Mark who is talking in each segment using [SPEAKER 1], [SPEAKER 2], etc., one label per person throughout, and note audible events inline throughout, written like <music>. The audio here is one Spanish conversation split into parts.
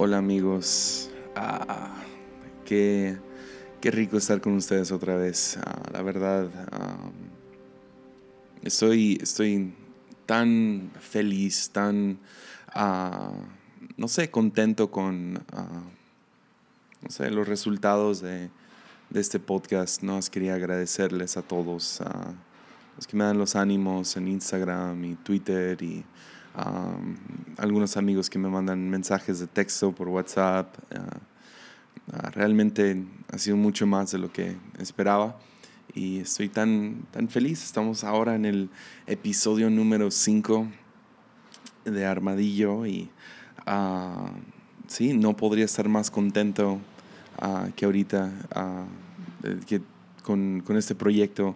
[SPEAKER 1] Hola amigos, ah, qué, qué, rico estar con ustedes otra vez. Ah, la verdad, ah, estoy, estoy tan feliz, tan, no sé, contento con, no sé, los resultados de, de este podcast. No quería agradecerles a todos, los que me dan los ánimos en Instagram y Twitter y algunos amigos que me mandan mensajes de texto por WhatsApp. Ah, ah, realmente ha sido mucho más de lo que esperaba y estoy tan, tan feliz. Estamos ahora en el episodio número 5 de Armadillo y uh, sí, no podría estar más contento que ahorita que con, con, este proyecto.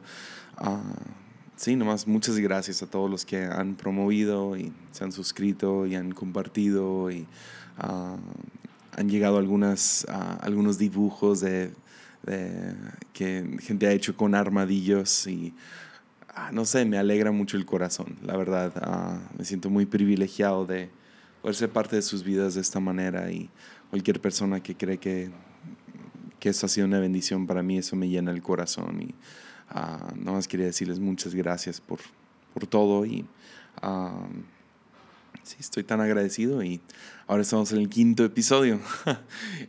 [SPEAKER 1] Sí, nomás muchas gracias a todos los que han promovido y se han suscrito y han compartido y ah, han llegado algunas, ah, algunos dibujos de, que gente ha hecho con armadillos y ah, no sé, me alegra mucho el corazón, la verdad. me siento muy privilegiado de poder ser parte de sus vidas de esta manera y cualquier persona que cree que, que eso ha sido una bendición para mí, eso me llena el corazón y Uh, más quería decirles muchas gracias por, por todo y sí, estoy tan agradecido y ahora estamos en el quinto episodio. <laughs>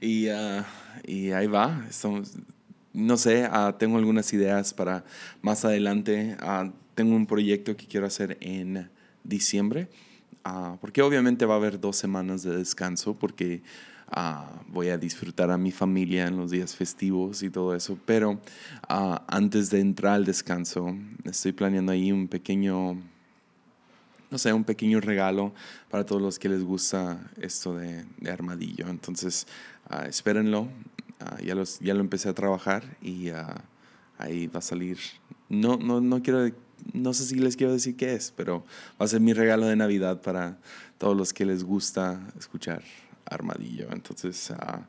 [SPEAKER 1] Y, uh, y, ahí va, estamos, no sé, tengo algunas ideas para más adelante, tengo un proyecto que quiero hacer en diciembre, porque obviamente va a haber dos semanas de descanso porque voy a disfrutar a mi familia en los días festivos y todo eso, pero ah, antes de entrar al descanso, estoy planeando ahí un pequeño, no sé, un pequeño regalo para todos los que les gusta esto de, armadillo. Entonces, uh, espérenlo, ya, los, ya lo empecé a trabajar y ahí va a salir. No, no, no quiero no sé si les quiero decir qué es, pero va a ser mi regalo de Navidad para todos los que les gusta escuchar Armadillo. Entonces, uh,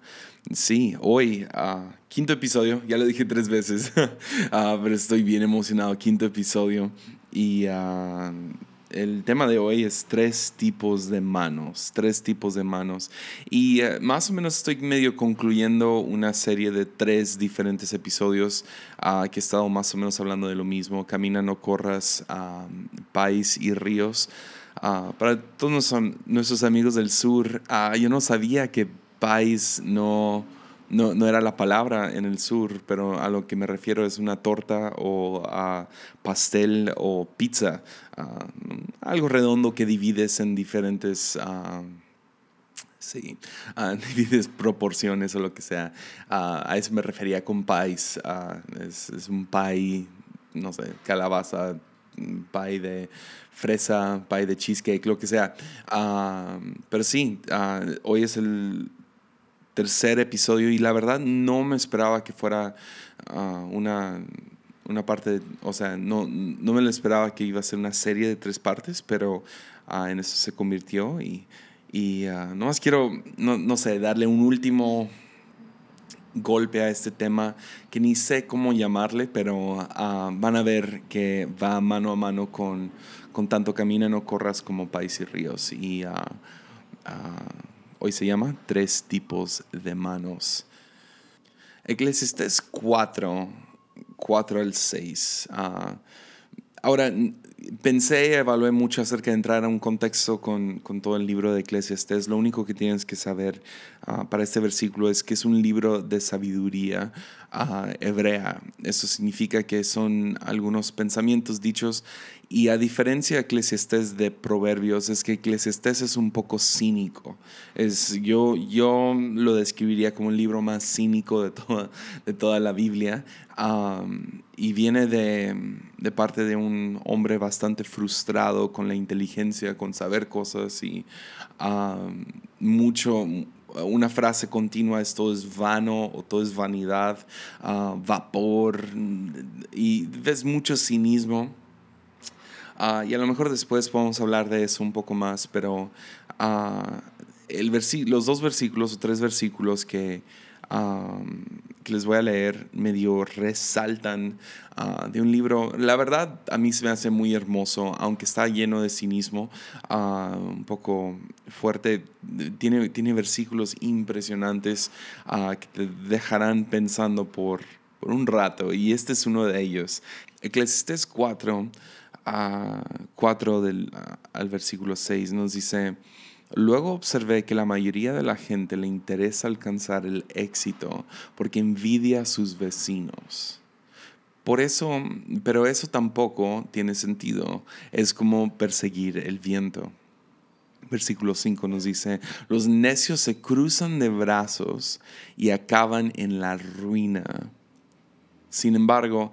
[SPEAKER 1] sí, hoy, uh, quinto episodio, ya lo dije tres veces, uh, <laughs> pero estoy bien emocionado, quinto episodio. Y el tema de hoy es tres tipos de manos, tres tipos de manos. Y más o menos estoy medio concluyendo una serie de tres diferentes episodios que he estado más o menos hablando de lo mismo, Camina, no corras, País y Ríos. Ah, para todos nuestros amigos del sur, uh, yo no sabía que país no, no, no, era la palabra en el sur, pero a lo que me refiero es una torta o uh, pastel o pizza, algo redondo que divides en diferentes... Sí, <laughs> divides proporciones o lo que sea. a eso me refería con país. Es, es, un pie, no sé, calabaza, pie de fresa, pie de cheesecake, lo que sea. Ah, pero sí, ah, hoy es el tercer episodio y la verdad no me esperaba que fuera ah, una, una parte, o sea, no, no me lo esperaba que iba a ser una serie de tres partes, pero en eso se convirtió y, y no más quiero, no, no sé, darle un último golpe a este tema que ni sé cómo llamarle, pero ah, van a ver que va mano a mano con, con tanto Camina, no corras como País y Ríos. Y ah, ah, hoy se llama Tres tipos de manos. Eclesiastes 4, 4 al 6. ahora, pensé, evalué mucho acerca de entrar a un contexto con, con todo el libro de Eclesiastes. Lo único que tienes que saber uh, para este versículo es que es un libro de sabiduría uh, hebrea. Eso significa que son algunos pensamientos dichos y a diferencia de Eclesiastés de Proverbios, es que Eclesiastés es un poco cínico. Es, yo, yo lo describiría como un libro más cínico de toda, de toda la Biblia. y viene de, de, parte de un hombre bastante frustrado con la inteligencia, con saber cosas y mucho una frase continua es todo es vano o todo es vanidad, ah, vapor, y ves mucho cinismo. Ah, y a lo mejor después podemos hablar de eso un poco más, pero uh, el los dos versículos o tres versículos que, que les voy a leer medio resaltan ah, de un libro, la verdad a mí se me hace muy hermoso, aunque está lleno de cinismo, ah, un poco fuerte, tiene, tiene versículos impresionantes ah, que te dejarán pensando por, por un rato, y este es uno de ellos. Eclesiastes 4, 4 del, al versículo 6 nos dice, Luego observé que la mayoría de la gente le interesa alcanzar el éxito porque envidia a sus vecinos. Por eso, pero eso tampoco tiene sentido. Es como perseguir el viento. Versículo 5 nos dice, los necios se cruzan de brazos y acaban en la ruina. Sin embargo,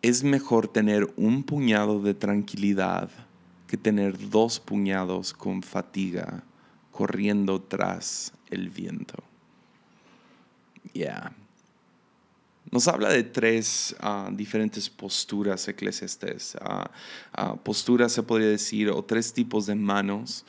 [SPEAKER 1] es mejor tener un puñado de tranquilidad que tener dos puñados con fatiga corriendo tras el viento. Ya. Nos habla de tres ah, diferentes posturas eclesiastes. Uh, posturas se podría decir, o tres tipos de manos.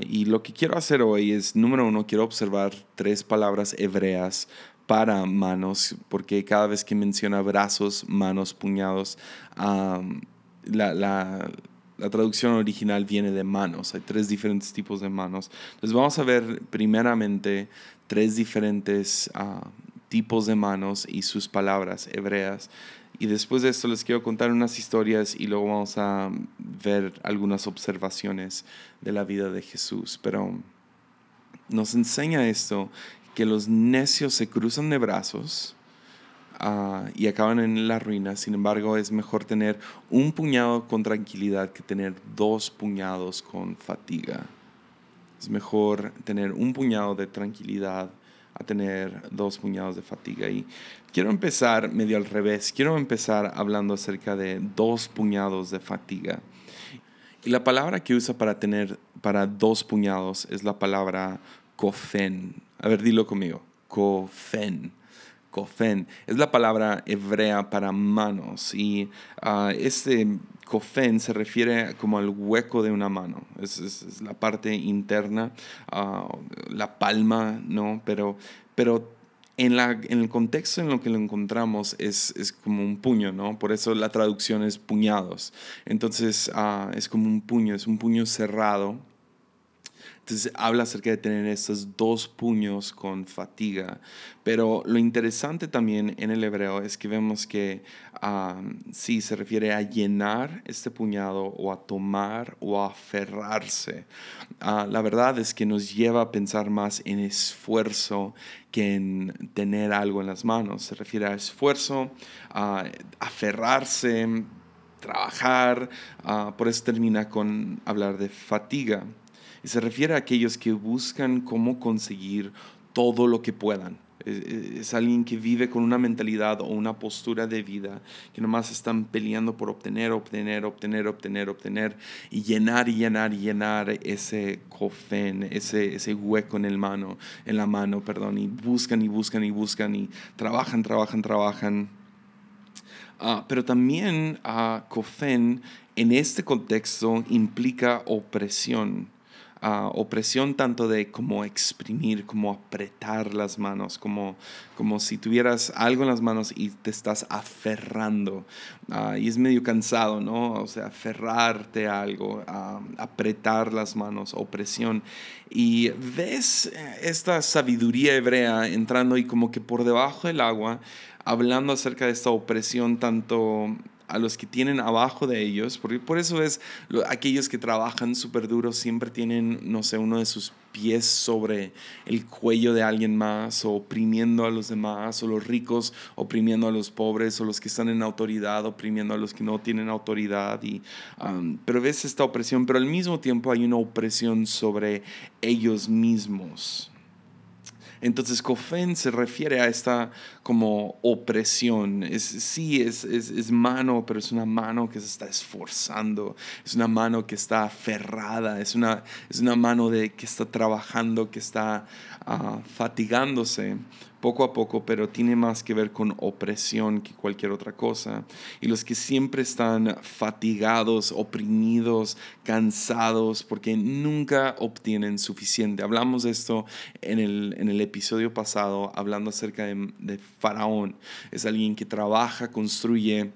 [SPEAKER 1] y lo que quiero hacer hoy es, número uno, quiero observar tres palabras hebreas para manos, porque cada vez que menciona brazos, manos, puñados, la, la la traducción original viene de manos, hay tres diferentes tipos de manos. Entonces vamos a ver primeramente tres diferentes ah, tipos de manos y sus palabras hebreas. Y después de esto les quiero contar unas historias y luego vamos a ver algunas observaciones de la vida de Jesús. Pero nos enseña esto, que los necios se cruzan de brazos Ah, y acaban en la ruina. Sin embargo, es mejor tener un puñado con tranquilidad que tener dos puñados con fatiga. Es mejor tener un puñado de tranquilidad a tener dos puñados de fatiga. Y quiero empezar medio al revés. Quiero empezar hablando acerca de dos puñados de fatiga. Y la palabra que usa para tener para dos puñados es la palabra cofen. A ver, dilo conmigo. Cofen cofen. Es la palabra hebrea para manos y uh, este cofen se refiere como al hueco de una mano. Es, la parte interna, ah, la palma, ¿no? Pero, pero en, la, en, el contexto en lo que lo encontramos es, es, como un puño, ¿no? Por eso la traducción es puñados. Entonces ah, es como un puño, es un puño cerrado entonces habla acerca de tener estos dos puños con fatiga. Pero lo interesante también en el hebreo es que vemos que sí se refiere a llenar este puñado o a tomar o a aferrarse. Ah, la verdad es que nos lleva a pensar más en esfuerzo que en tener algo en las manos. Se refiere a esfuerzo, a aferrarse, trabajar. Ah, por eso termina con hablar de fatiga se refiere a aquellos que buscan cómo conseguir todo lo que puedan. Es, alguien que vive con una mentalidad o una postura de vida que nomás están peleando por obtener, obtener, obtener, obtener, obtener y llenar y llenar y llenar ese cofén, ese, ese hueco en, el mano, en la mano, perdón, y buscan y buscan y buscan y trabajan, trabajan, trabajan. Ah, pero también uh, cofén en este contexto implica opresión opresión tanto de como exprimir, como apretar las manos, como, como si tuvieras algo en las manos y te estás aferrando. Ah, y es medio cansado, ¿no? O sea, aferrarte a algo, apretar las manos, opresión. Y ves esta sabiduría hebrea entrando y como que por debajo del agua, hablando acerca de esta opresión tanto a los que tienen abajo de ellos, porque por eso es aquellos que trabajan súper duro siempre tienen, no sé, uno de sus pies sobre el cuello de alguien más, o oprimiendo a los demás, o los ricos oprimiendo a los pobres, o los que están en autoridad oprimiendo a los que no tienen autoridad. Y, um, pero ves esta opresión, pero al mismo tiempo hay una opresión sobre ellos mismos. Entonces, cofen se refiere a esta como opresión. Es, sí, es, es, mano, pero es una mano que se está esforzando, es una mano que está aferrada, es una, es una mano de, que está trabajando, que está ah, fatigándose poco a poco, pero tiene más que ver con opresión que cualquier otra cosa. Y los que siempre están fatigados, oprimidos, cansados, porque nunca obtienen suficiente. Hablamos de esto en el, en el episodio pasado, hablando acerca de, de Faraón. Es alguien que trabaja, construye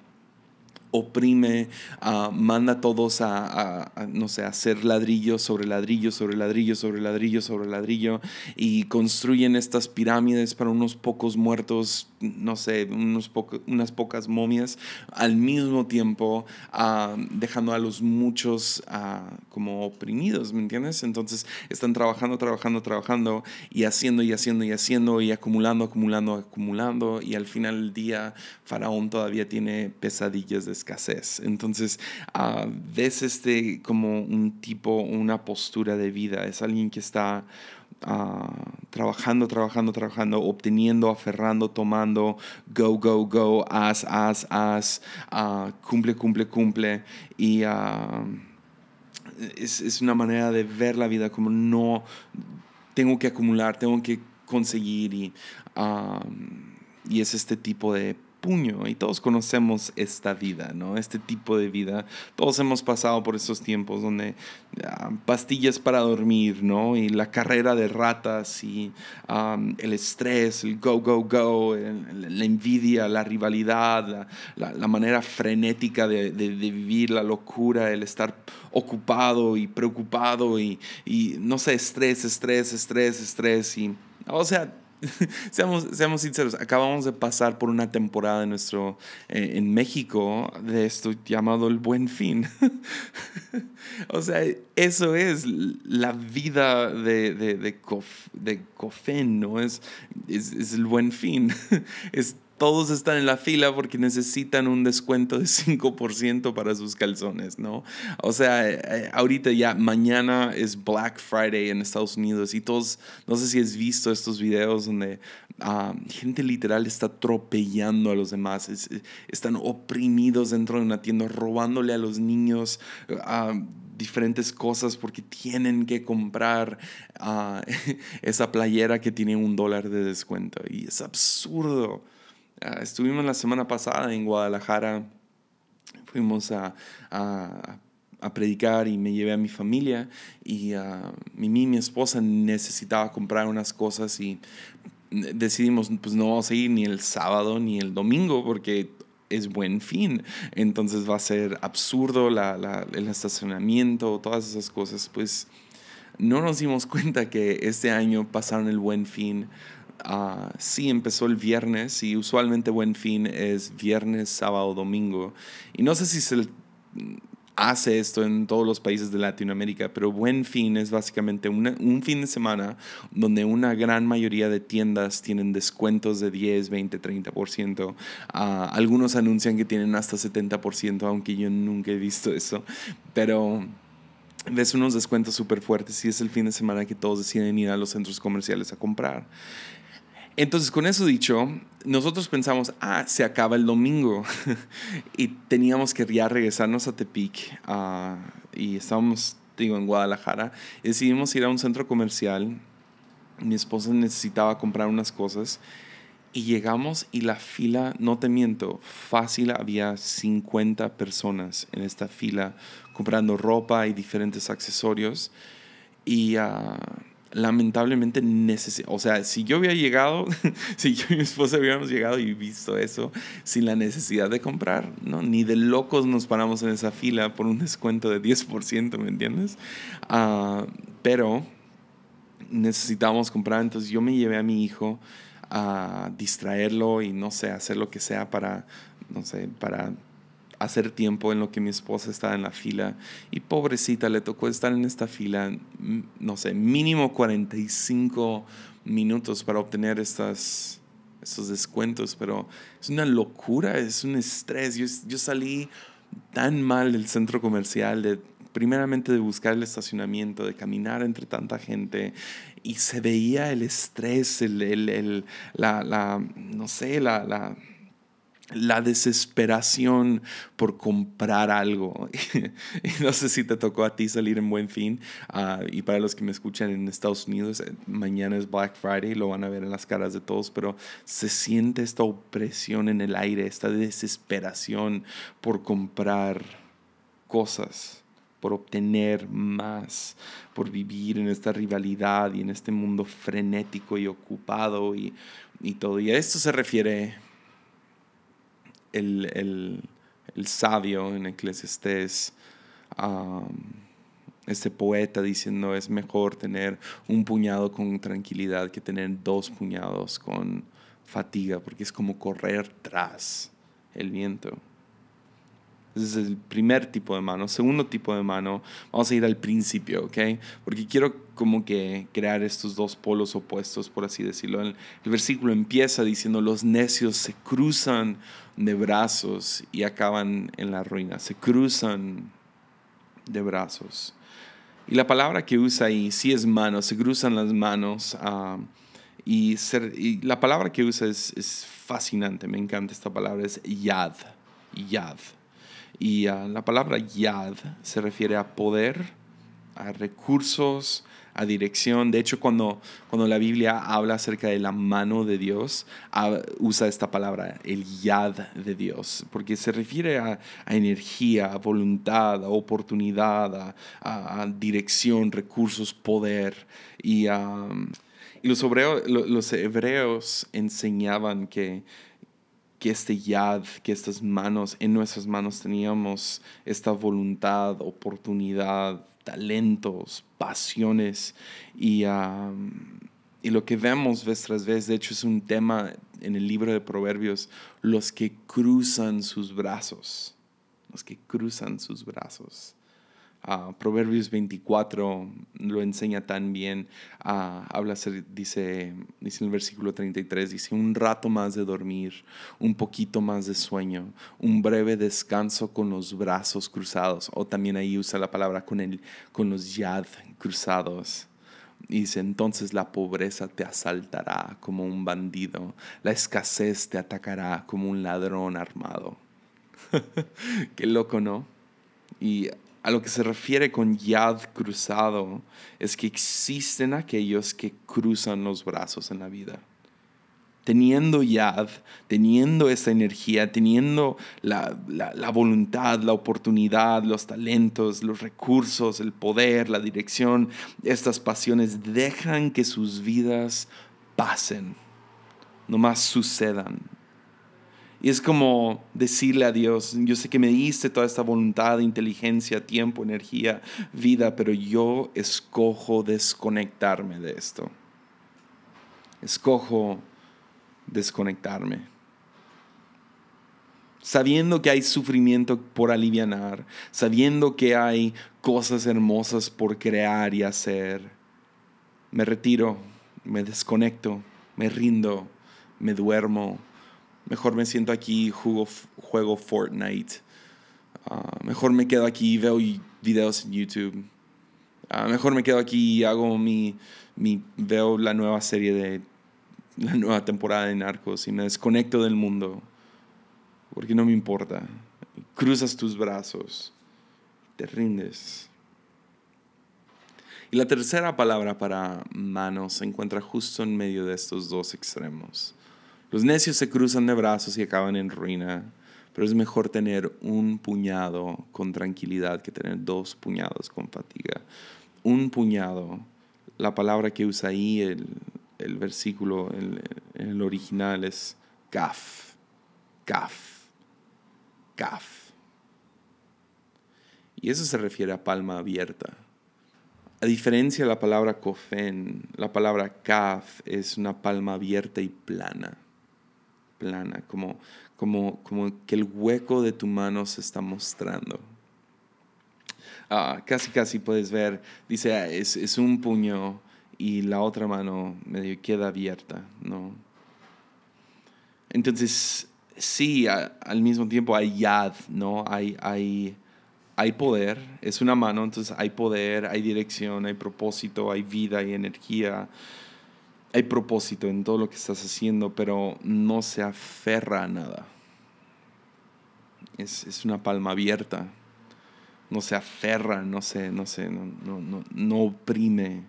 [SPEAKER 1] oprime, uh, manda a todos a, no sé, hacer ladrillo sobre ladrillo, sobre ladrillo, sobre ladrillo, sobre ladrillo, y construyen estas pirámides para unos pocos muertos, no sé, unos unas pocas momias, al mismo tiempo uh, dejando a los muchos uh, como oprimidos, ¿me entiendes? Entonces están trabajando, trabajando, trabajando, y haciendo, y haciendo, y haciendo, y acumulando, acumulando, acumulando, y al final del día Faraón todavía tiene pesadillas de escasez. Entonces, uh, ves este como un tipo, una postura de vida. Es alguien que está uh, trabajando, trabajando, trabajando, obteniendo, aferrando, tomando, go, go, go, haz, haz, haz, uh, cumple, cumple, cumple. Y es, es una manera de ver la vida como no tengo que acumular, tengo que conseguir y, y es este tipo de puño y todos conocemos esta vida, ¿no? Este tipo de vida. Todos hemos pasado por esos tiempos donde ah, pastillas para dormir, ¿no? Y la carrera de ratas y el estrés, el go, go, go, la envidia, la rivalidad, la, manera frenética de, vivir, la locura, el estar ocupado y preocupado y, y no sé, estrés, estrés, estrés, estrés y... O sea, <laughs> seamos, seamos sinceros, acabamos de pasar por una temporada en, nuestro, eh, en México de esto llamado el buen fin. <laughs> o sea, eso es la vida de, de, de, de Cofen, ¿no? Es, es, es el buen fin. <laughs> es todos están en la fila porque necesitan un descuento de <laughs> 5% para sus calzones, ¿no? O sea, eh, eh, ahorita ya mañana es Black Friday en Estados Unidos y todos, no sé si has visto estos videos donde ah, gente literal está atropellando a los demás, eh, están oprimidos dentro de una tienda, robándole a los niños. Uh, diferentes cosas porque tienen que comprar ah, <laughs> esa playera que tiene un dólar de descuento. Y es absurdo. Ah, estuvimos la semana pasada en Guadalajara, fuimos a, a, predicar y me llevé a mi familia y uh, mi, mi esposa necesitaba comprar unas cosas y decidimos pues no vamos a ir ni el sábado ni el domingo porque es buen fin. Entonces va a ser absurdo la, la, el estacionamiento, todas esas cosas. Pues no nos dimos cuenta que este año pasaron el buen fin Ah, sí empezó el viernes y usualmente Buen Fin es viernes, sábado, domingo. Y no sé si se hace esto en todos los países de Latinoamérica, pero Buen Fin es básicamente un fin de semana donde una gran mayoría de tiendas tienen descuentos de 10, 20, 30%. algunos anuncian que tienen hasta 70%, aunque yo nunca he visto eso. Pero ves unos descuentos súper fuertes y es el fin de semana que todos deciden ir a los centros comerciales a comprar. Entonces, con eso dicho, nosotros pensamos, ah, se acaba el domingo <laughs> y teníamos que ya regresarnos a Tepic uh, y estábamos, digo, en Guadalajara. Y decidimos ir a un centro comercial. Mi esposa necesitaba comprar unas cosas y llegamos y la fila, no te miento, fácil había 50 personas en esta fila comprando ropa y diferentes accesorios. Y... Uh, lamentablemente o sea, si yo hubiera llegado, <laughs> si yo y mi esposa hubiéramos llegado y visto eso sin la necesidad de comprar, ¿no? Ni de locos nos paramos en esa fila por un descuento de 10%, ¿me entiendes? Uh, pero necesitamos comprar, entonces yo me llevé a mi hijo a distraerlo y no sé, hacer lo que sea para, no sé, para hacer tiempo en lo que mi esposa estaba en la fila y pobrecita le tocó estar en esta fila, no sé, mínimo 45 minutos para obtener estas, estos descuentos, pero es una locura, es un estrés. Yo, yo salí tan mal del centro comercial, de primeramente de buscar el estacionamiento, de caminar entre tanta gente y se veía el estrés, el, el, el la, la, no sé, la, la la desesperación por comprar algo. <laughs> no sé si te tocó a ti salir en buen fin. Ah, y para los que me escuchan en Estados Unidos, eh, mañana es Black Friday, lo van a ver en las caras de todos, pero se siente esta opresión en el aire, esta desesperación por comprar cosas, por obtener más, por vivir en esta rivalidad y en este mundo frenético y ocupado y, y todo. Y a esto se refiere el, sabio en Eclesiastés, este poeta diciendo es mejor tener un puñado con tranquilidad que tener dos puñados con fatiga, porque es como correr tras el viento. Ese es el primer tipo de mano. Segundo tipo de mano, vamos a ir al principio, ¿ok? Porque quiero como que crear estos dos polos opuestos, por así decirlo. El, versículo empieza diciendo, los necios se cruzan de brazos y acaban en la ruina, se cruzan de brazos. Y la palabra que usa ahí sí es mano, se cruzan las manos. Ah, y, la palabra que usa es, es, fascinante, me encanta esta palabra, es yad, yad. Y ah, la palabra yad se refiere a poder, a recursos, a dirección. De hecho, cuando, cuando la Biblia habla acerca de la mano de Dios, usa esta palabra, el yad de Dios, porque se refiere a, energía, a voluntad, a oportunidad, a, dirección, recursos, poder. Y, y los, hebreos, los hebreos enseñaban que que este yad, que estas manos, en nuestras manos teníamos esta voluntad, oportunidad, talentos, pasiones y, y lo que vemos vez tras vez, de hecho es un tema en el libro de Proverbios, los que cruzan sus brazos, los que cruzan sus brazos. Proverbios 24 lo enseña tan bien. habla, dice, dice en el versículo 33, dice, un rato más de dormir, un poquito más de sueño, un breve descanso con los brazos cruzados. O también ahí usa la palabra con, el, con los yad cruzados. Dice, entonces la pobreza te asaltará como un bandido, la escasez te atacará como un ladrón armado. <laughs> Qué loco, ¿no? Y a lo que se refiere con yad cruzado es que existen aquellos que cruzan los brazos en la vida. Teniendo yad, teniendo esa energía, teniendo la, la, voluntad, la oportunidad, los talentos, los recursos, el poder, la dirección, estas pasiones dejan que sus vidas pasen, nomás sucedan y es como decirle a Dios, yo sé que me diste toda esta voluntad, inteligencia, tiempo, energía, vida, pero yo escojo desconectarme de esto. Escojo desconectarme. Sabiendo que hay sufrimiento por aliviar, sabiendo que hay cosas hermosas por crear y hacer, me retiro, me desconecto, me rindo, me duermo Mejor me siento aquí, juego, juego Fortnite. Ah, mejor me quedo aquí y veo videos en YouTube. Ah, mejor me quedo aquí y hago mi, mi, veo la nueva serie de <laughs> la nueva temporada de Narcos y me desconecto del mundo porque no me importa. Cruzas tus brazos, te rindes. Y la tercera palabra para manos se encuentra justo en medio de estos dos extremos. Los necios se cruzan de brazos y acaban en ruina, pero es mejor tener un puñado con tranquilidad que tener dos puñados con fatiga. Un puñado, la palabra que usa ahí el, versículo en el, original es kaf, kaf, kaf. Y eso se refiere a palma abierta. A diferencia de la palabra kofen, la palabra kaf es una palma abierta y plana plana, como, como, como que el hueco de tu mano se está mostrando. Ah, casi, casi puedes ver, dice, ah, es, es, un puño y la otra mano medio queda abierta, ¿no? Entonces, sí, al mismo tiempo hay yad, ¿no? Hay, hay, hay poder, es una mano, entonces hay poder, hay dirección, hay propósito, hay vida, hay energía hay propósito en todo lo que estás haciendo, pero no se aferra a nada. es, es una palma abierta. No se aferra, no se, no se, no, no, no, oprime.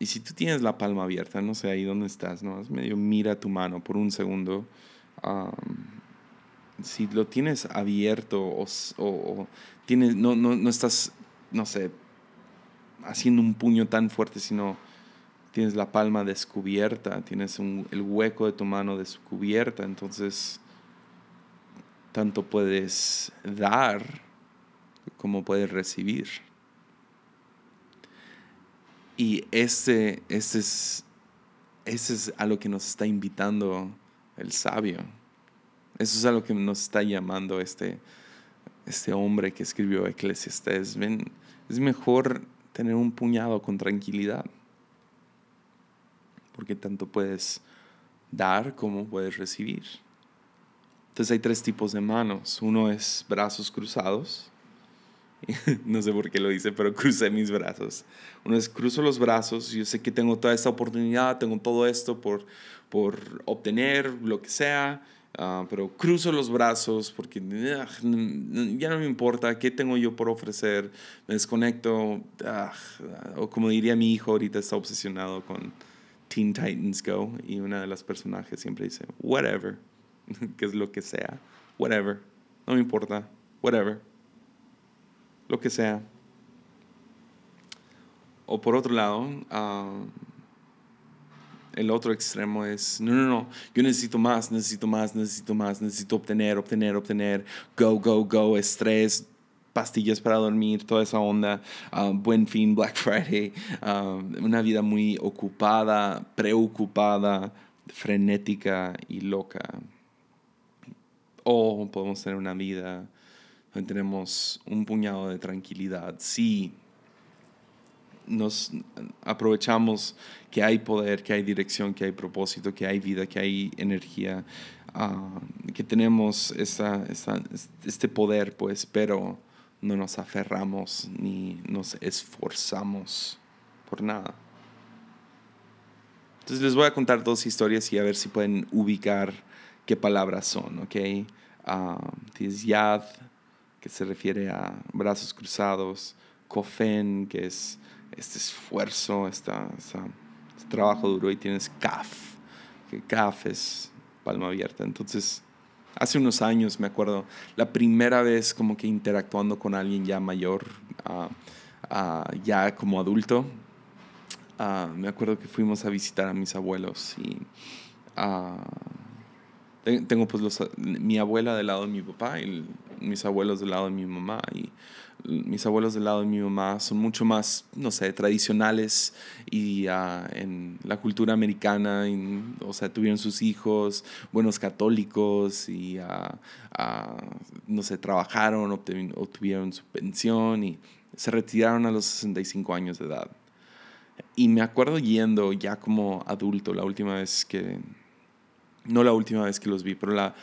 [SPEAKER 1] Y si tú tienes la palma abierta, no sé ahí dónde estás, ¿no? Es medio mira tu mano por un segundo. si lo tienes abierto o, o, tienes, no, no, no estás, no sé, haciendo un puño tan fuerte, sino tienes la palma descubierta, tienes el hueco de tu mano descubierta, entonces tanto puedes dar como puedes recibir. Y ese, es, es a lo que nos está invitando el sabio. Eso es a lo que nos está llamando este, este hombre que escribió Eclesiastes. Es mejor tener un puñado con tranquilidad porque tanto puedes dar como puedes recibir. Entonces hay tres tipos de manos. Uno es brazos cruzados. <laughs> no sé por qué lo hice, pero crucé mis brazos. Uno es cruzo los brazos. Yo sé que tengo toda esta oportunidad, tengo todo esto por, por obtener lo que sea. Ah, pero cruzo los brazos porque ah, ya no me importa qué tengo yo por ofrecer. Me desconecto. Ah, o como diría mi hijo, ahorita está obsesionado con Teen Titans Go y una de las personajes siempre dice, whatever, <laughs> que es lo que sea, whatever, no me importa, whatever, lo que sea. O por otro lado, ah, el otro extremo es, no, no, no, yo necesito más, necesito más, necesito más, necesito obtener, obtener, obtener, go, go, go, estrés, pastillas para dormir, toda esa onda, ah, buen fin, Black <laughs> Friday, ah, una vida muy ocupada, preocupada, frenética y loca. O podemos tener una vida donde tenemos un puñado de tranquilidad. Sí, nos aprovechamos que hay poder, que hay dirección, que hay propósito, que hay vida, que hay energía, ah, que tenemos este poder, pues, pero no nos aferramos ni nos esforzamos por nada. Entonces les voy a contar dos historias y a ver si pueden ubicar qué palabras son, ¿ok? Uh, yad, que se refiere a brazos cruzados, kofen, que es este esfuerzo, este trabajo duro, y tienes kaf, que kaf es palma abierta. Entonces, hace unos años, me acuerdo, la primera vez como que interactuando con alguien ya mayor, ah, ah, ya como adulto, ah, me acuerdo que fuimos a visitar a mis abuelos y tengo pues los, mi abuela del lado de mi papá y mis abuelos del lado de mi mamá y mis abuelos del lado de mi mamá son mucho más, no sé, tradicionales y ah, en la cultura americana, o sea, tuvieron sus hijos, buenos católicos y, ah, ah, no sé, trabajaron, obtuvieron su pensión y se retiraron a los 65 años de edad. Y me acuerdo yendo ya como adulto, la última vez que, no la última vez que los vi, pero la,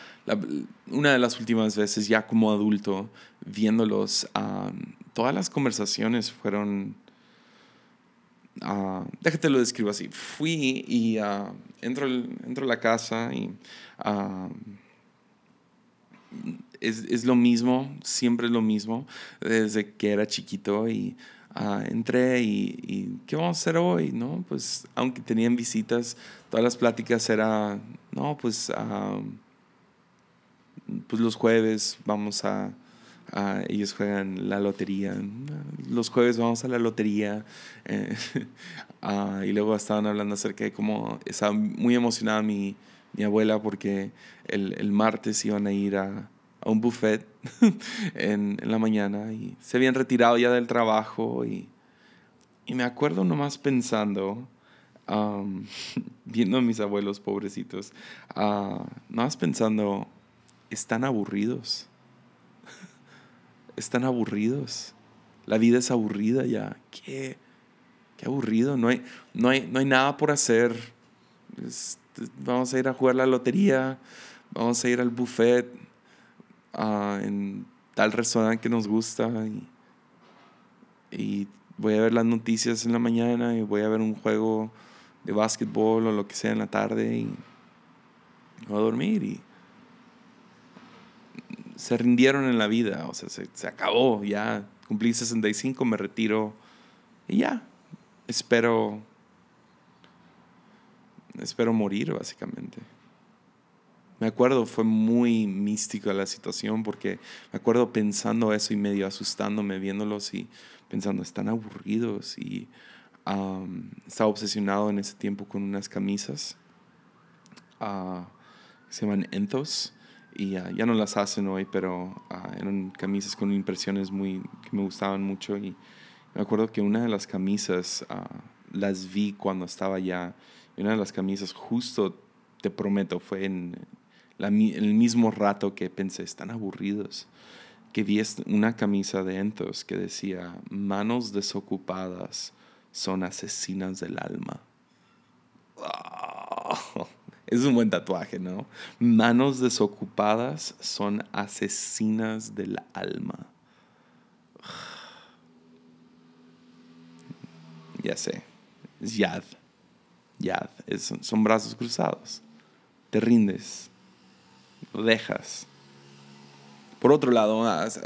[SPEAKER 1] una de las últimas veces ya como adulto, viéndolos, todas las conversaciones fueron... Uh, déjate lo describo así. Fui y uh, entro, entro, a la casa y es, es, lo mismo, siempre es lo mismo, desde que era chiquito y Ah, entré y, ¿qué vamos a hacer hoy? ¿No? Pues aunque tenían visitas, todas las pláticas eran, no, pues, ah, pues los jueves vamos a, ellos juegan la lotería, los jueves vamos a la lotería eh, <laughs> ah, y luego estaban hablando acerca de cómo estaba muy emocionada mi, mi abuela porque el, el martes iban a ir a, a un buffet <laughs> en, la mañana y se habían retirado ya del trabajo y, y me acuerdo nomás pensando, <laughs> viendo a mis abuelos pobrecitos, uh, nomás pensando, están aburridos, <laughs> están aburridos, la vida es aburrida ya, qué, qué aburrido, no hay, no, hay, no hay nada por hacer, vamos a ir a jugar la lotería, vamos a ir al buffet en tal restaurante que nos gusta y, voy a ver las noticias en la mañana y voy a ver un juego de básquetbol o lo que sea en la tarde y voy a dormir y se rindieron en la vida, o sea, se, se acabó, ya cumplí 65, me retiro y ya, espero, espero morir básicamente. Me acuerdo, fue muy mística la situación porque me acuerdo pensando eso y medio asustándome viéndolos y pensando, están aburridos y estaba obsesionado en ese tiempo con unas camisas uh, se llaman Enthos y ya no las hacen hoy, pero ah, eran camisas con impresiones muy que me gustaban mucho y me acuerdo que una de las camisas las vi cuando estaba allá y una de las camisas justo, te prometo, fue en, el mismo rato que pensé, están aburridos, que vi una camisa de Enthos que decía, manos desocupadas son asesinas del alma. Es un buen tatuaje, ¿no? Manos desocupadas son asesinas del alma. <sighs> Ya sé, es yad. Yad, son brazos cruzados. Te rindes, dejas. Por otro lado, hace,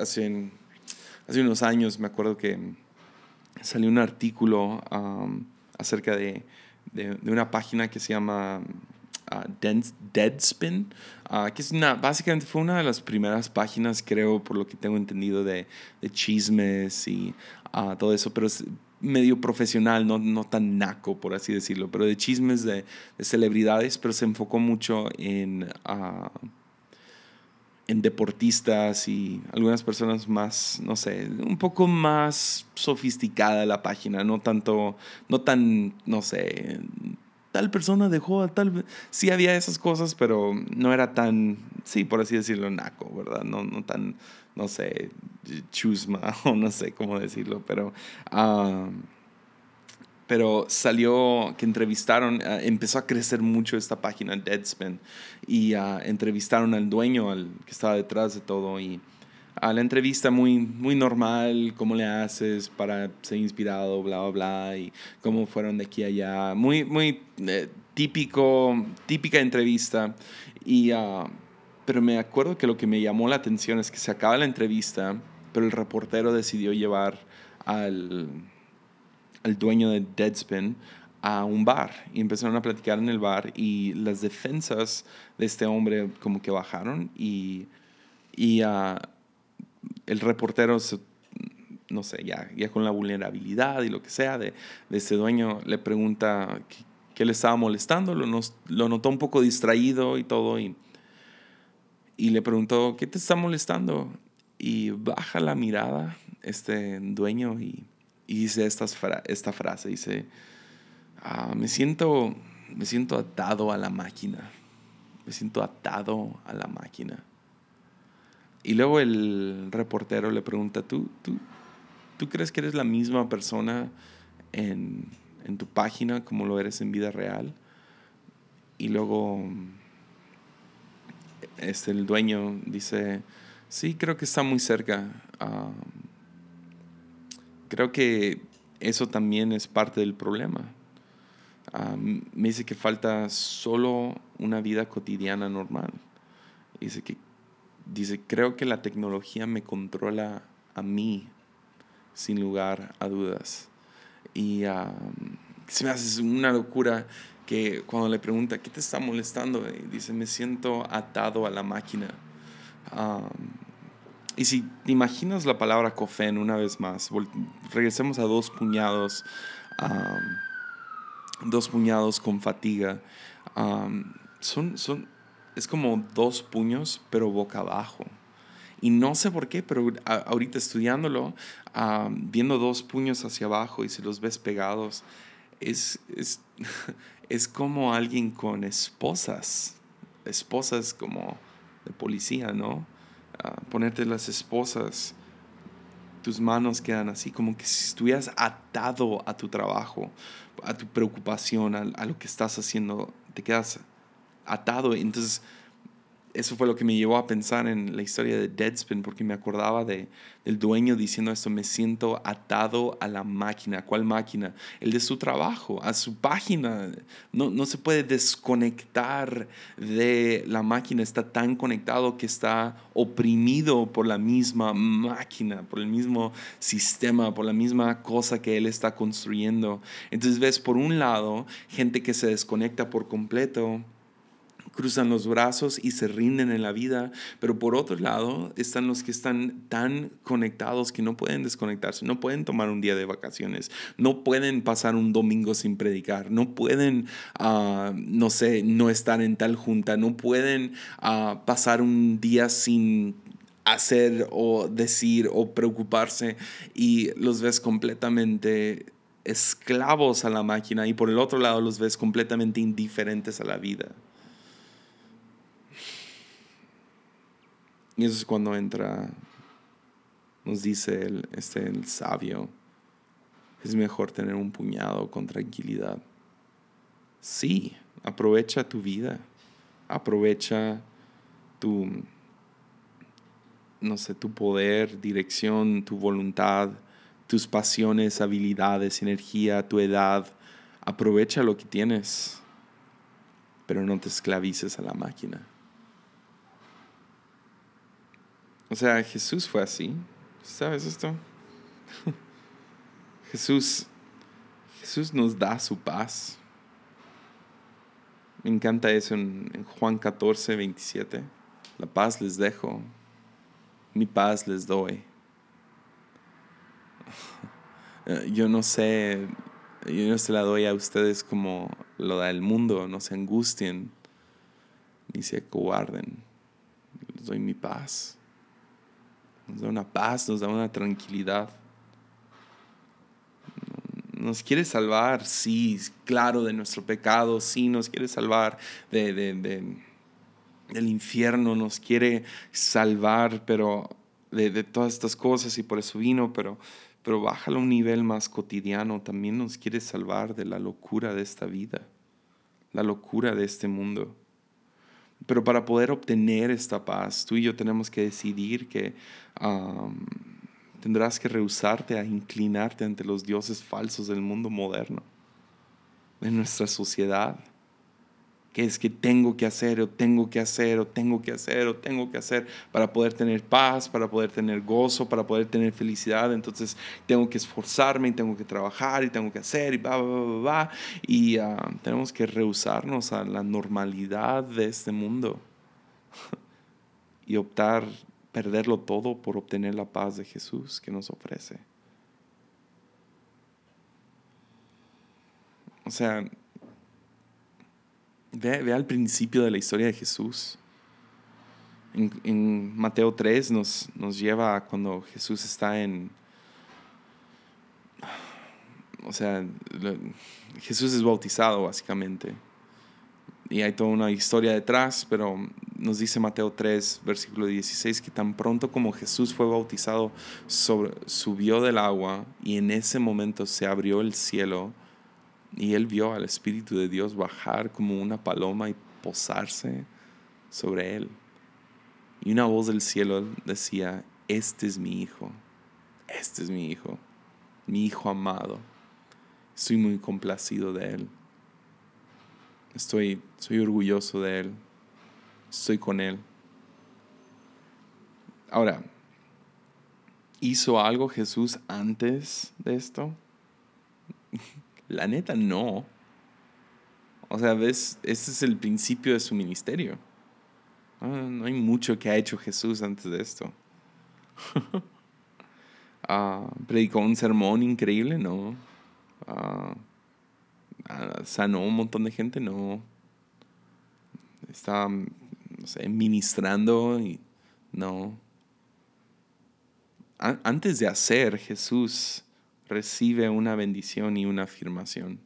[SPEAKER 1] hace unos años me acuerdo que salió un artículo acerca de, de, una página que se llama uh, Deadspin, uh, que es una, básicamente fue una de las primeras páginas, creo, por lo que tengo entendido, de, de chismes y uh, todo eso, pero es medio profesional, no, no tan naco, por así decirlo, pero de chismes de celebridades, pero se enfocó mucho en en deportistas y algunas personas más, no sé, un poco más sofisticada la página, no tanto, no tan, no sé, tal persona dejó a tal... Sí había esas cosas, pero no era tan, sí, por así decirlo, naco, ¿verdad? No, no tan, no sé, chusma <laughs> o no sé cómo decirlo, pero... Uh, pero salió que entrevistaron, ah, empezó a crecer mucho esta página Deadspin y uh, entrevistaron al dueño, al que estaba detrás de todo y a la entrevista muy, muy normal, cómo le haces para ser inspirado, bla, bla, bla, y cómo fueron de aquí a allá, muy, muy eh, típico, típica entrevista y... Uh, pero me acuerdo que lo que me llamó la atención es que se acaba la entrevista, pero el reportero decidió llevar al, el dueño de Deadspin a un bar y empezaron a platicar en el bar y las defensas de este hombre como que bajaron y, y uh, el reportero, no sé, ya, ya con la vulnerabilidad y lo que sea de, de este dueño, le pregunta qué, le estaba molestando, lo, lo, notó un poco distraído y todo y, y le preguntó, ¿qué te está molestando? Y baja la mirada este dueño y y dice esta, esta frase, dice, ah, me, siento, me siento atado a la máquina, me siento atado a la máquina. Y luego el reportero le pregunta, ¿tú, tú, ¿tú crees que eres la misma persona en, en tu página como lo eres en vida real? Y luego este, el dueño dice, sí, creo que está muy cerca. Ah, creo que eso también es parte del problema. me dice que falta solo una vida cotidiana normal. Dice que dice, creo que la tecnología me controla a mí, sin lugar a dudas. Y se me hace una locura que cuando le pregunta, ¿qué te está molestando? dice, me siento atado a la máquina. Y si te imaginas la palabra cofen una vez más, regresemos a dos puñados, dos puñados con fatiga. son, son, es como dos puños, pero boca abajo. Y no sé por qué, pero ahorita estudiándolo, viendo dos puños hacia abajo y si los ves pegados, es, es, <laughs> es como alguien con esposas, esposas como de policía, ¿no? Ponerte las esposas, tus manos quedan así, como que si estuvieras atado a tu trabajo, a tu preocupación, a, lo que estás haciendo, te quedas atado. Entonces, eso fue lo que me llevó a pensar en la historia de Deadspin, porque me acordaba de, del dueño diciendo esto, me siento atado a la máquina. ¿Cuál máquina? El de su trabajo, a su página. No, no se puede desconectar de la máquina, está tan conectado que está oprimido por la misma máquina, por el mismo sistema, por la misma cosa que él está construyendo. Entonces ves, por un lado, gente que se desconecta por completo cruzan los brazos y se rinden en la vida, pero por otro lado están los que están tan conectados que no pueden desconectarse, no pueden tomar un día de vacaciones, no pueden pasar un domingo sin predicar, no pueden, ah, no sé, no estar en tal junta, no pueden ah, pasar un día sin hacer o decir o preocuparse y los ves completamente esclavos a la máquina y por el otro lado los ves completamente indiferentes a la vida. Y eso es cuando entra, nos dice el, este, el sabio, es mejor tener un puñado con tranquilidad. Sí, aprovecha tu vida, aprovecha tu, no sé, tu poder, dirección, tu voluntad, tus pasiones, habilidades, energía, tu edad. Aprovecha lo que tienes, pero no te esclavices a la máquina. O sea, Jesús fue así. ¿Sabes esto? <laughs> Jesús, Jesús nos da su paz. Me encanta eso en, Juan 14, 27. La paz les dejo, mi paz les doy. <laughs> Yo no sé, yo no se la doy a ustedes como lo da el mundo, no se angustien ni se cobarden. Les doy mi paz nos da una paz, nos da una tranquilidad. Nos quiere salvar, sí, claro, de nuestro pecado, sí, nos quiere salvar de, del infierno, nos quiere salvar, pero de, todas estas cosas y por eso vino, pero, pero bájalo a un nivel más cotidiano, también nos quiere salvar de la locura de esta vida, la locura de este mundo. Pero para poder obtener esta paz, tú y yo tenemos que decidir que tendrás que rehusarte a inclinarte ante los dioses falsos del mundo moderno, de nuestra sociedad que es que tengo que hacer o tengo que hacer o tengo que hacer o tengo que hacer para poder tener paz, para poder tener gozo, para poder tener felicidad. Entonces tengo que esforzarme y tengo que trabajar y tengo que hacer y va, va, va. Y ah, tenemos que rehusarnos a la normalidad de este mundo <laughs> y optar, perderlo todo por obtener la paz de Jesús que nos ofrece. O sea, Ve, al principio de la historia de Jesús. En, Mateo 3 nos, nos lleva a cuando Jesús está en... O sea, Jesús es bautizado básicamente. Y hay toda una historia detrás, pero nos dice Mateo 3, versículo 16, que tan pronto como Jesús fue bautizado, subió del agua y en ese momento se abrió el cielo y él vio al Espíritu de Dios bajar como una paloma y posarse sobre él. Y una voz del cielo decía, este es mi hijo, este es mi hijo, mi hijo amado. Estoy muy complacido de él. Estoy, soy orgulloso de él. Estoy con él. Ahora, ¿hizo algo Jesús antes de esto? <laughs> La neta, no. O sea, ves, ese es el principio de su ministerio. no hay mucho que ha hecho Jesús antes de esto. <laughs> Ah, predicó un sermón increíble, no. Ah, ah, sanó un montón de gente, no. Está, no sé, ministrando y no. antes de hacer, Jesús recibe una bendición y una afirmación.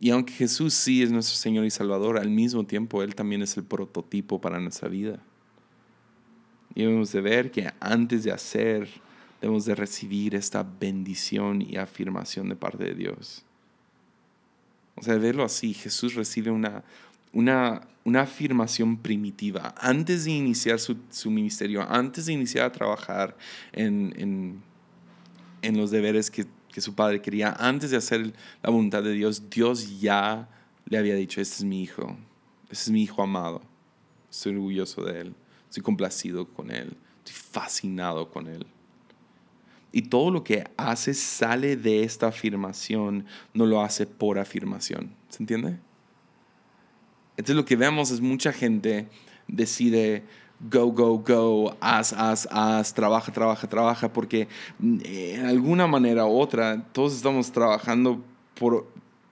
[SPEAKER 1] Y aunque Jesús sí es nuestro Señor y Salvador, al mismo tiempo Él también es el prototipo para nuestra vida. Y debemos de ver que antes de hacer, debemos de recibir esta bendición y afirmación de parte de Dios. O sea, verlo así, Jesús recibe una una, una afirmación primitiva. Antes de iniciar su, ministerio, antes de iniciar a trabajar en, en, los deberes que, que, su padre quería, antes de hacer la voluntad de Dios, Dios ya le había dicho, este es mi hijo, este es mi hijo amado, estoy orgulloso de él, estoy complacido con él, estoy fascinado con él. Y todo lo que hace sale de esta afirmación, no lo hace por afirmación. ¿Se entiende? Entonces lo que vemos es mucha gente decide go, go, go, haz, haz, haz, trabaja, trabaja, trabaja, porque mm, en alguna manera u otra todos estamos trabajando por,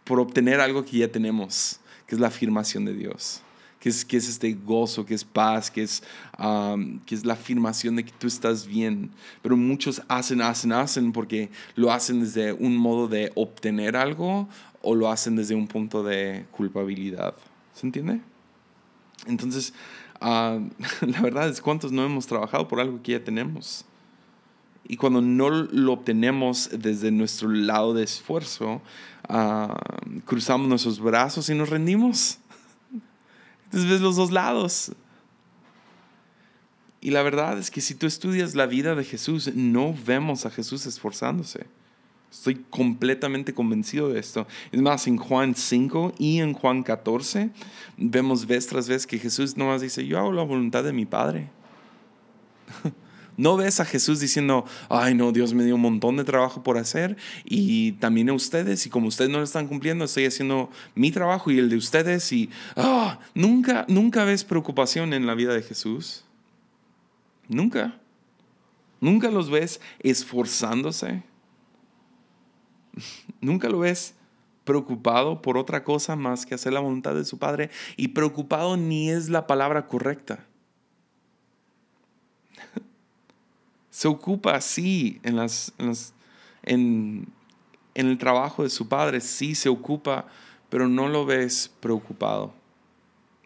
[SPEAKER 1] por obtener algo que ya tenemos, que es la afirmación de Dios. Que es, que es este gozo, que es paz, que es, que es la afirmación de que tú estás bien. Pero muchos hacen, hacen, hacen porque lo hacen desde un modo de obtener algo o lo hacen desde un punto de culpabilidad. ¿Se entiende? Entonces, ah, <laughs> la verdad es cuántos no hemos trabajado por algo que ya tenemos. Y cuando no lo obtenemos desde nuestro lado de esfuerzo, ah, cruzamos nuestros brazos y nos rendimos. <laughs> Entonces ves los dos lados. Y la verdad es que si tú estudias la vida de Jesús, no vemos a Jesús esforzándose. Estoy completamente convencido de esto. Es más, en Juan 5 y en Juan 14 vemos vez tras vez que Jesús nomás dice, yo hago la voluntad de mi Padre. <laughs> No ves a Jesús diciendo, ay no, Dios me dio un montón de trabajo por hacer y también a ustedes y como ustedes no lo están cumpliendo, estoy haciendo mi trabajo y el de ustedes y ah, nunca, nunca ves preocupación en la vida de Jesús. Nunca. Nunca los ves esforzándose Nunca lo ves preocupado por otra cosa más que hacer la voluntad de su Padre. Y preocupado ni es la palabra correcta. <laughs> Se ocupa, sí, en, las, en, en el trabajo de su Padre, sí se ocupa, pero no lo ves preocupado.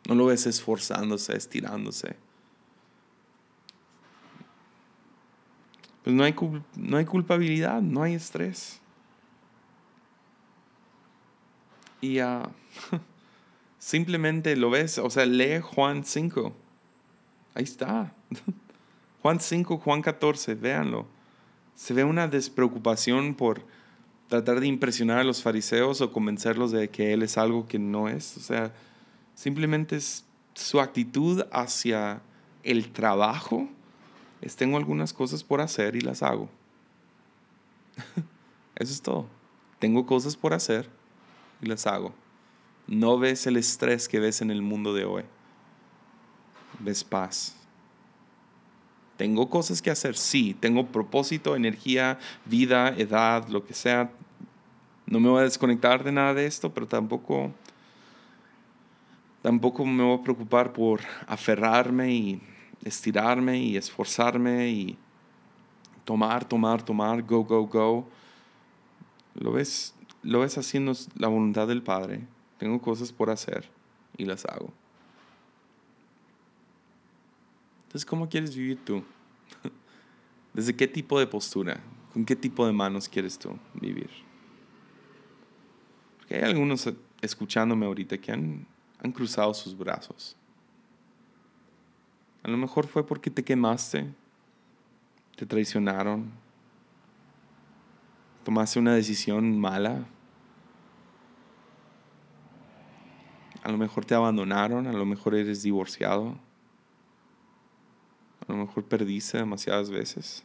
[SPEAKER 1] No lo ves esforzándose, estirándose. Pues no hay, no hay culpabilidad, no hay estrés. Y simplemente lo ves, o sea, lee Juan 5. Ahí está. <laughs> Juan 5, Juan 14, véanlo. Se ve una despreocupación por tratar de impresionar a los fariseos o convencerlos de que Él es algo que no es. O sea, simplemente es su actitud hacia el trabajo. Es tengo algunas cosas por hacer y las hago. <laughs> Eso es todo. Tengo cosas por hacer y las hago. No ves el estrés que ves en el mundo de hoy. Ves paz. Tengo cosas que hacer, sí. Tengo propósito, energía, vida, edad, lo que sea. No me voy a desconectar de nada de esto, pero tampoco, tampoco me voy a preocupar por aferrarme y estirarme y esforzarme y tomar, tomar, tomar, go, go, go. ¿Lo ves? Lo ves haciendo la voluntad del Padre. Tengo cosas por hacer y las hago. Entonces, ¿cómo quieres vivir tú? <laughs> ¿Desde qué tipo de postura? ¿Con qué tipo de manos quieres tú vivir? Porque hay algunos escuchándome ahorita que han, han cruzado sus brazos. A lo mejor fue porque te quemaste, te traicionaron, tomaste una decisión mala. A lo mejor te abandonaron, a lo mejor eres divorciado. A lo mejor perdiste demasiadas veces.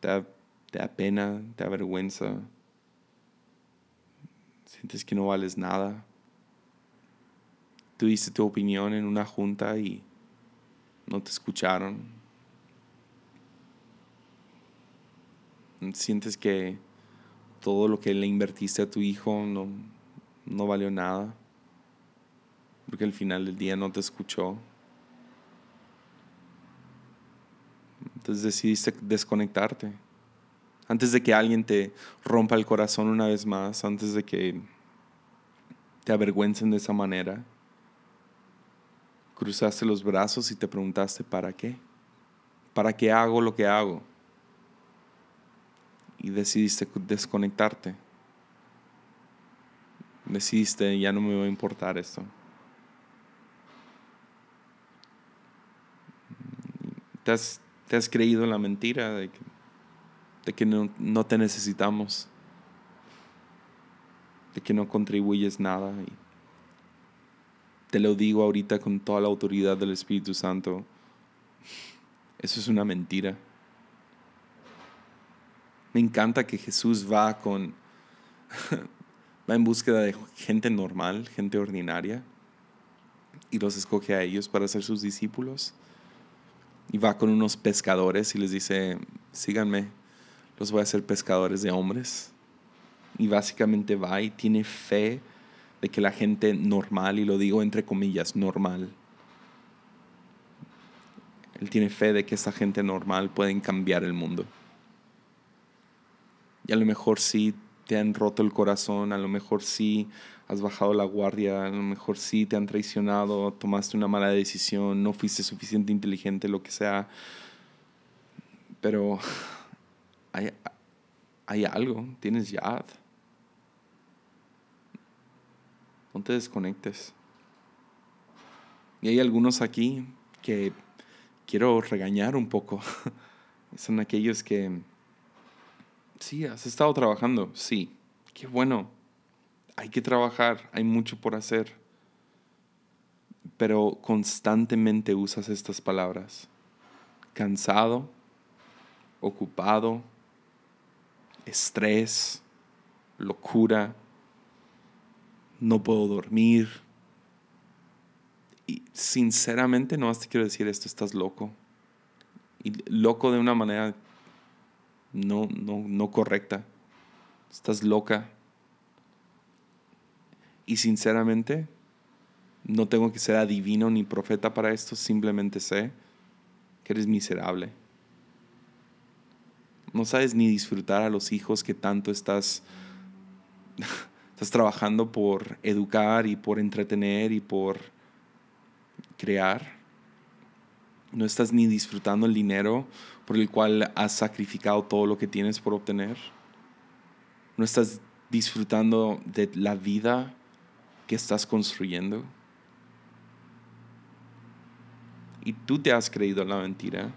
[SPEAKER 1] Te da, te da pena, te da vergüenza. Sientes que no vales nada. Tú diste tu opinión en una junta y no te escucharon. Sientes que todo lo que le invertiste a tu hijo no, no valió nada, porque al final del día no te escuchó. Entonces decidiste desconectarte. Antes de que alguien te rompa el corazón una vez más, antes de que te avergüencen de esa manera, cruzaste los brazos y te preguntaste, ¿para qué? ¿Para qué hago lo que hago? Y decidiste desconectarte. Decidiste, ya no me va a importar esto. Te has, te has creído la mentira de que, de que no, no, te necesitamos, de que no contribuyes nada. Y te lo digo ahorita con toda la autoridad del Espíritu Santo. Eso es una mentira. Me encanta que Jesús va con <laughs> va en búsqueda de gente normal, gente ordinaria y los escoge a ellos para ser sus discípulos. Y va con unos pescadores y les dice, "Síganme, los voy a hacer pescadores de hombres." Y básicamente va y tiene fe de que la gente normal, y lo digo entre comillas, normal, él tiene fe de que esa gente normal pueden cambiar el mundo. Y a lo mejor sí te han roto el corazón, a lo mejor sí has bajado la guardia, a lo mejor sí te han traicionado, tomaste una mala decisión, no fuiste suficiente inteligente, lo que sea. Pero hay, hay algo, tienes yad. No te desconectes. Y hay algunos aquí que quiero regañar un poco. <laughs> Son aquellos que, sí, has estado trabajando, sí, qué bueno. Hay que trabajar, hay mucho por hacer. Pero constantemente usas estas palabras. Cansado, ocupado, estrés, locura, no puedo dormir, y sinceramente, no te quiero decir esto, estás loco. Y loco de una manera no, no, no correcta. Estás loca. Y sinceramente, no tengo que ser adivino ni profeta para esto, simplemente sé que eres miserable. No sabes ni disfrutar a los hijos que tanto estás, <laughs> estás trabajando por educar y por entretener y por crear. No estás ni disfrutando el dinero por el cual has sacrificado todo lo que tienes por obtener. No estás disfrutando de la vida que estás construyendo. Y tú te has creído la mentira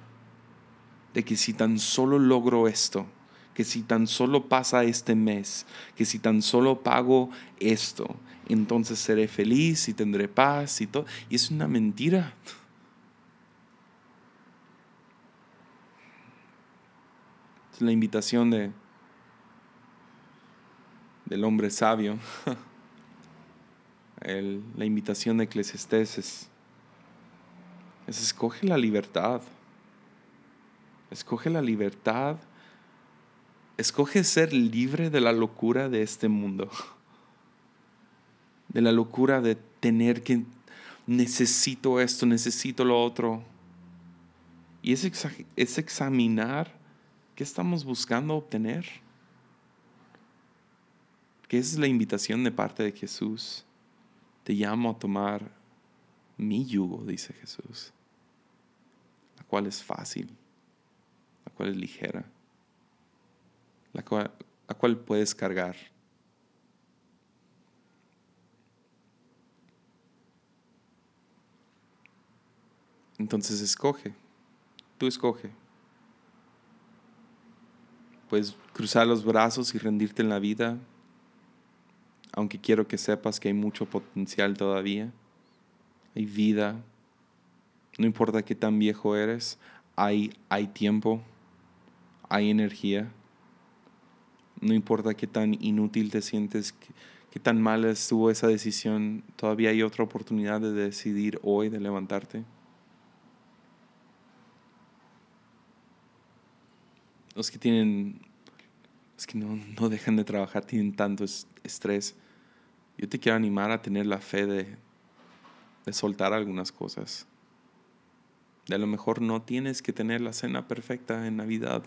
[SPEAKER 1] de que si tan solo logro esto, que si tan solo pasa este mes, que si tan solo pago esto, entonces seré feliz y tendré paz y todo. Y es una mentira. La invitación de, del hombre sabio. <laughs> la invitación de Eclesiastes es, es escoge la libertad. Escoge la libertad. Escoge ser libre de la locura de este mundo de la locura de tener que necesito esto, necesito lo otro. Y es examinar qué estamos buscando obtener. Que esa es la invitación de parte de Jesús. Te llamo a tomar mi yugo, dice Jesús, la cual es fácil, la cual es ligera, la cual, la cual puedes cargar. Entonces escoge, tú escoge. Puedes cruzar los brazos y rendirte en la vida, aunque quiero que sepas que hay mucho potencial todavía. Hay vida. No importa qué tan viejo eres, hay, hay tiempo, hay energía. No importa qué tan inútil te sientes, qué, qué tan mal estuvo esa decisión, todavía hay otra oportunidad de decidir hoy, de levantarte. Los que tienen, los que no, no dejan de trabajar, tienen tanto estrés. Yo te quiero animar a tener la fe de, de soltar algunas cosas. De a lo mejor no tienes que tener la cena perfecta en Navidad.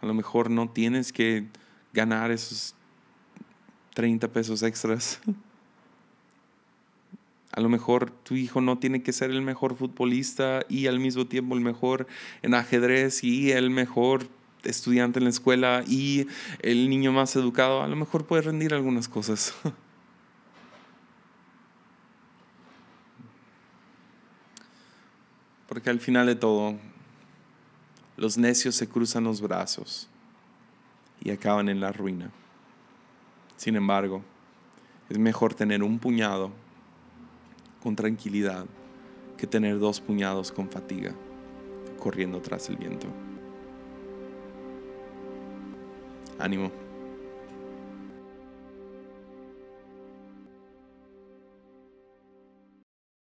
[SPEAKER 1] A lo mejor no tienes que ganar esos 30 pesos extras. <laughs> A lo mejor tu hijo no tiene que ser el mejor futbolista y al mismo tiempo el mejor en ajedrez y el mejor estudiante en la escuela y el niño más educado a lo mejor puede rendir algunas cosas. <laughs> Porque al final de todo, los necios se cruzan los brazos y acaban en la ruina. Sin embargo, es mejor tener un puñado con tranquilidad que tener dos puñados con fatiga, corriendo tras el viento. Ánimo.